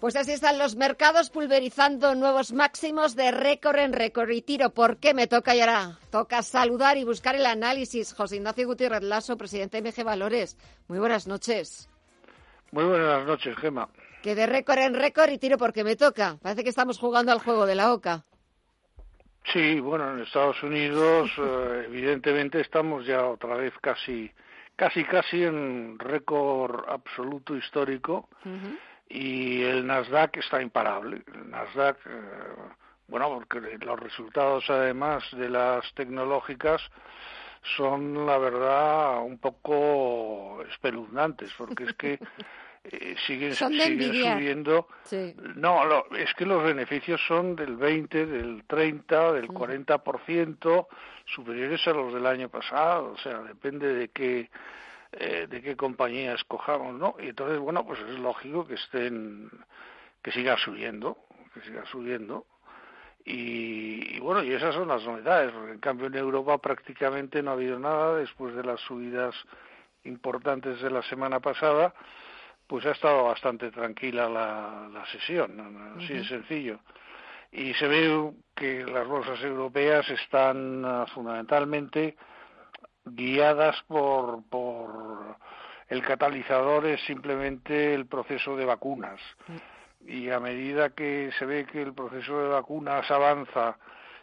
Pues así están los mercados pulverizando nuevos máximos de récord en récord y tiro. ¿Por qué me toca y ahora? Toca saludar y buscar el análisis. José Ignacio Gutiérrez Lasso, presidente de MG Valores. Muy buenas noches. Muy buenas noches, Gema. Que de récord en récord y tiro porque me toca. Parece que estamos jugando al juego de la OCA. Sí, bueno, en Estados Unidos eh, evidentemente estamos ya otra vez casi, casi, casi en récord absoluto histórico y el Nasdaq está imparable. El Nasdaq, eh, bueno, porque los resultados además de las tecnológicas son, la verdad, un poco espeluznantes, porque es que eh, siguen, siguen subiendo. No, es que los beneficios son del 20, del 30, del 40% superiores a los del año pasado. O sea, depende de qué eh, de qué compañía escojamos, ¿no? Y entonces, bueno, pues es lógico que estén, que siga subiendo, que siga subiendo. Y, bueno, y esas son las novedades, porque en cambio en Europa prácticamente no ha habido nada después de las subidas importantes de la semana pasada, pues ha estado bastante tranquila la, la sesión, así de sencillo. Y se ve que las bolsas europeas están ah, fundamentalmente guiadas por, por el catalizador es simplemente el proceso de vacunas. Y a medida que se ve que el proceso de vacunas avanza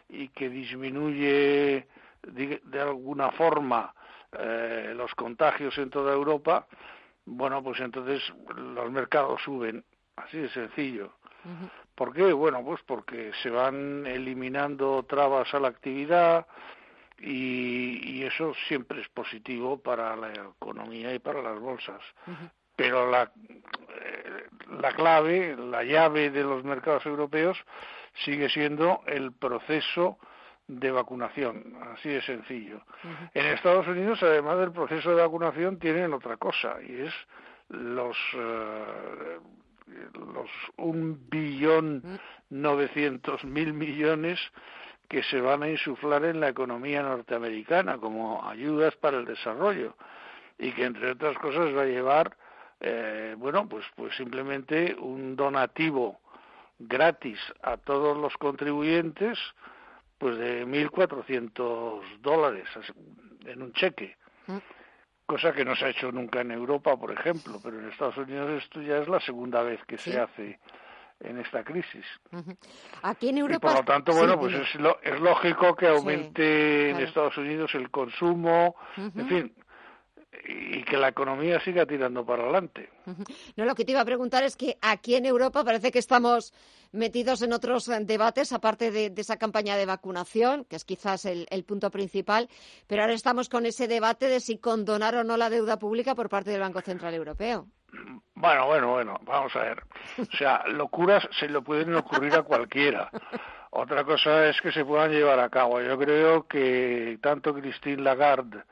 y que disminuye de, alguna forma eh, los contagios en toda Europa, bueno, pues entonces los mercados suben, así de sencillo. ¿Por qué? Bueno, pues porque se van eliminando trabas a la actividad, y, eso siempre es positivo para la economía y para las bolsas. Pero la, eh, la clave, la llave de los mercados europeos sigue siendo el proceso de vacunación, así de sencillo. En Estados Unidos, además del proceso de vacunación, tienen otra cosa, y es los, eh, los un billón novecientos mil millones que se van a insuflar en la economía norteamericana como ayudas para el desarrollo y que entre otras cosas va a llevar eh, bueno pues pues simplemente un donativo gratis a todos los contribuyentes pues de 1.400 dólares en un cheque mm. cosa que no se ha hecho nunca en Europa por ejemplo pero en Estados Unidos esto ya es la segunda vez que se hace en esta crisis. Aquí en Europa. Y por lo tanto, bueno, pues es, es lógico que aumente en Estados Unidos el consumo, en fin, y que la economía siga tirando para adelante. No, lo que te iba a preguntar es que aquí en Europa parece que estamos metidos en otros debates, aparte de, esa campaña de vacunación, que es quizás el, el, punto principal, pero ahora estamos con ese debate de si condonar o no la deuda pública por parte del Banco Central Europeo. Bueno, bueno, bueno, vamos a ver. O sea, locuras se le pueden ocurrir a cualquiera. Otra cosa es que se puedan llevar a cabo. Yo creo que tanto Christine Lagarde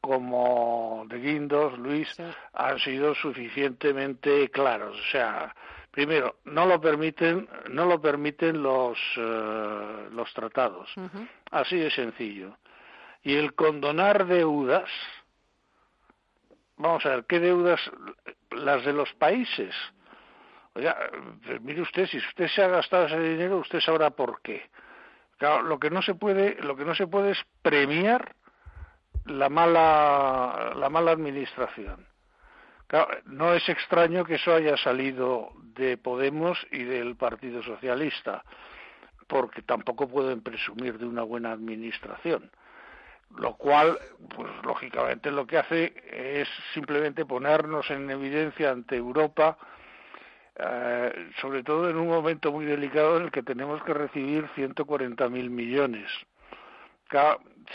como de Guindos, Luis, han sido suficientemente claros. O sea, primero, no lo permiten, no lo permiten los, eh, los tratados. Así de sencillo. Y el condonar deudas, vamos a ver, ¿qué deudas? Las de los países. Oiga, pues mire usted, si usted se ha gastado ese dinero, usted sabrá por qué. Claro, lo que no se puede, lo que no se puede es premiar la mala, la mala administración. Claro, no es extraño que eso haya salido de Podemos y del Partido Socialista, porque tampoco pueden presumir de una buena administración lo cual, pues lógicamente lo que hace es simplemente ponernos en evidencia ante Europa, eh, sobre todo en un momento muy delicado en el que tenemos que recibir 140.000 millones.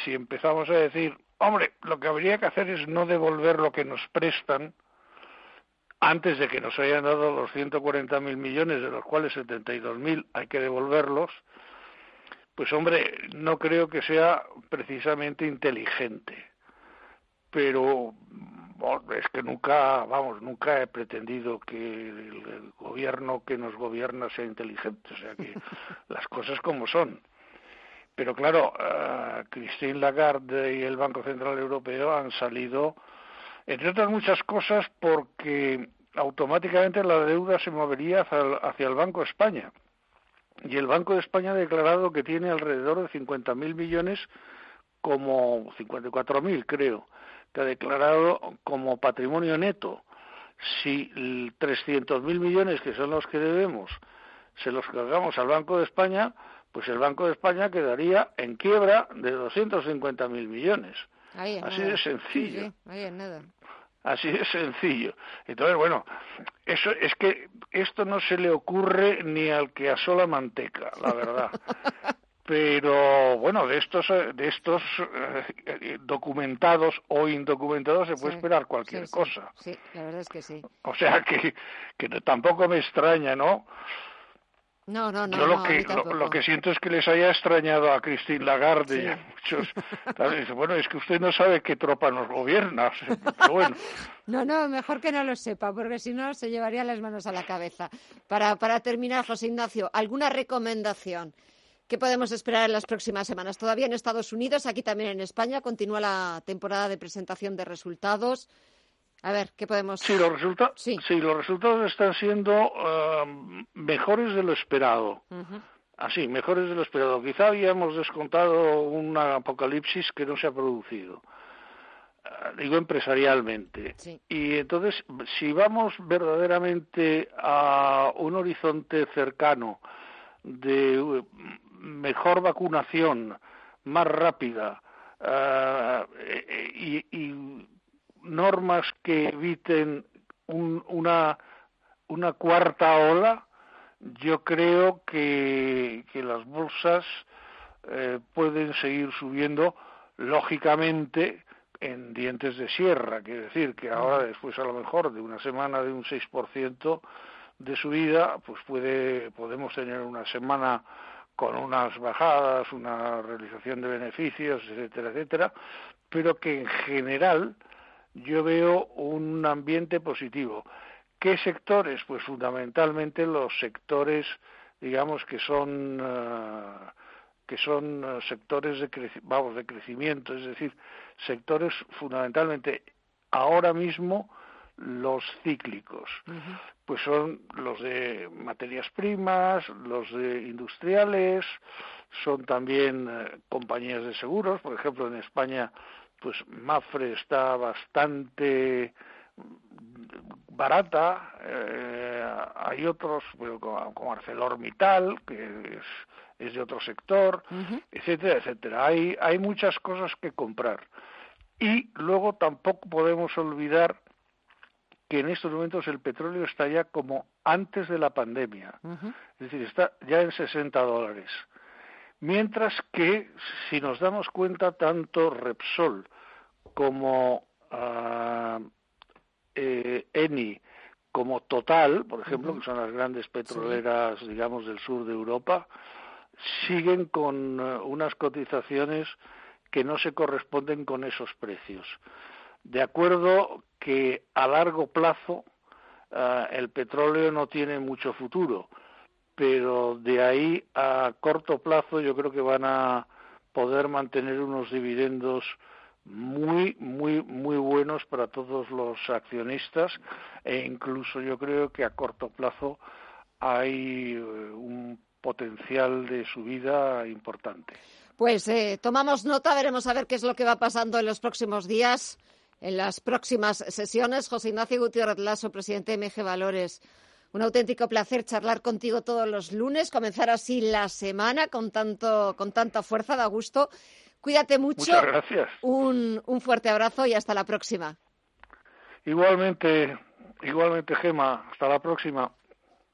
si empezamos a decir, hombre, lo que habría que hacer es no devolver lo que nos prestan antes de que nos hayan dado los 140.000 millones, de los cuales 72.000 hay que devolverlos, pues hombre, no creo que sea precisamente inteligente, pero es que nunca, vamos, nunca he pretendido que el, gobierno que nos gobierna sea inteligente, o sea que las cosas como son. Pero claro, uh, Christine Lagarde y el Banco Central Europeo han salido, entre otras muchas cosas, porque automáticamente la deuda se movería hacia el, Banco de España. Y el Banco de España ha declarado que tiene alrededor de 50.000 millones como 54.000 creo, que ha declarado como patrimonio neto. Si 300.000 millones, que son los que debemos, se los cargamos al Banco de España, pues el Banco de España quedaría en quiebra de 250.000 millones. Así de sencillo. Así de sencillo. Entonces, bueno, eso es que esto no se le ocurre ni al que asola manteca, la verdad. Pero bueno, de estos, de estos eh, documentados o indocumentados se puede esperar cualquier cosa. Sí, la verdad es que sí. O sea que, que tampoco me extraña, ¿no? No, no, no. Yo lo, que, lo, que siento es que les haya extrañado a Christine Lagarde y a muchos. bueno, es que usted no sabe qué tropa nos gobierna. bueno. No, no, mejor que no lo sepa, porque si no se llevaría las manos a la cabeza. Para, para terminar, José Ignacio, ¿alguna recomendación? ¿Qué podemos esperar en las próximas semanas? Todavía en Estados Unidos, aquí también en España, continúa la temporada de presentación de resultados. A ver, ¿qué podemos...? Sí, los, sí. los resultados están siendo um, mejores de lo esperado. Así, mejores de lo esperado. Quizá habíamos descontado un apocalipsis que no se ha producido. Uh, digo empresarialmente. Y entonces, si vamos verdaderamente a un horizonte cercano de uh, mejor vacunación, más rápida, uh, y, y normas que eviten una, una cuarta ola, yo creo que, que las bolsas eh, pueden seguir subiendo lógicamente en dientes de sierra, quiere decir que ahora después a lo mejor de una semana de un 6% de subida, pues puede podemos tener una semana con unas bajadas, una realización de beneficios, etcétera, etcétera, pero que en general yo veo un ambiente positivo. ¿Qué sectores? Pues fundamentalmente los sectores, digamos, que son eh, que son eh, sectores de vamos de crecimiento, es decir, sectores fundamentalmente ahora mismo los cíclicos, pues son los de materias primas, los de industriales, son también eh, compañías de seguros, por ejemplo en España pues Mafre está bastante barata, eh, hay otros como, ArcelorMittal, que es, de otro sector, etcétera, etcétera. Hay, hay muchas cosas que comprar. Y luego tampoco podemos olvidar que en estos momentos el petróleo está ya como antes de la pandemia, es decir, está ya en 60 dólares. Mientras que, si nos damos cuenta, tanto Repsol como uh, Eni, como Total, por ejemplo, que son las grandes petroleras, digamos, del sur de Europa, siguen con ah, unas cotizaciones que no se corresponden con esos precios. De acuerdo que a largo plazo el petróleo no tiene mucho futuro, pero de ahí a corto plazo yo creo que van a poder mantener unos dividendos muy, muy, muy buenos para todos los accionistas e incluso yo creo que a corto plazo hay eh, un potencial de subida importante. Pues eh, tomamos nota, veremos a ver qué es lo que va pasando en los próximos días, en las próximas sesiones. José Ignacio Gutiérrez Lasso, presidente de MG Valores. Un auténtico placer charlar contigo todos los lunes, comenzar así la semana con, tanto, con tanta fuerza, da gusto. Cuídate mucho. Muchas gracias. Un, un fuerte abrazo y hasta la próxima. Igualmente, igualmente, Gema. Hasta la próxima.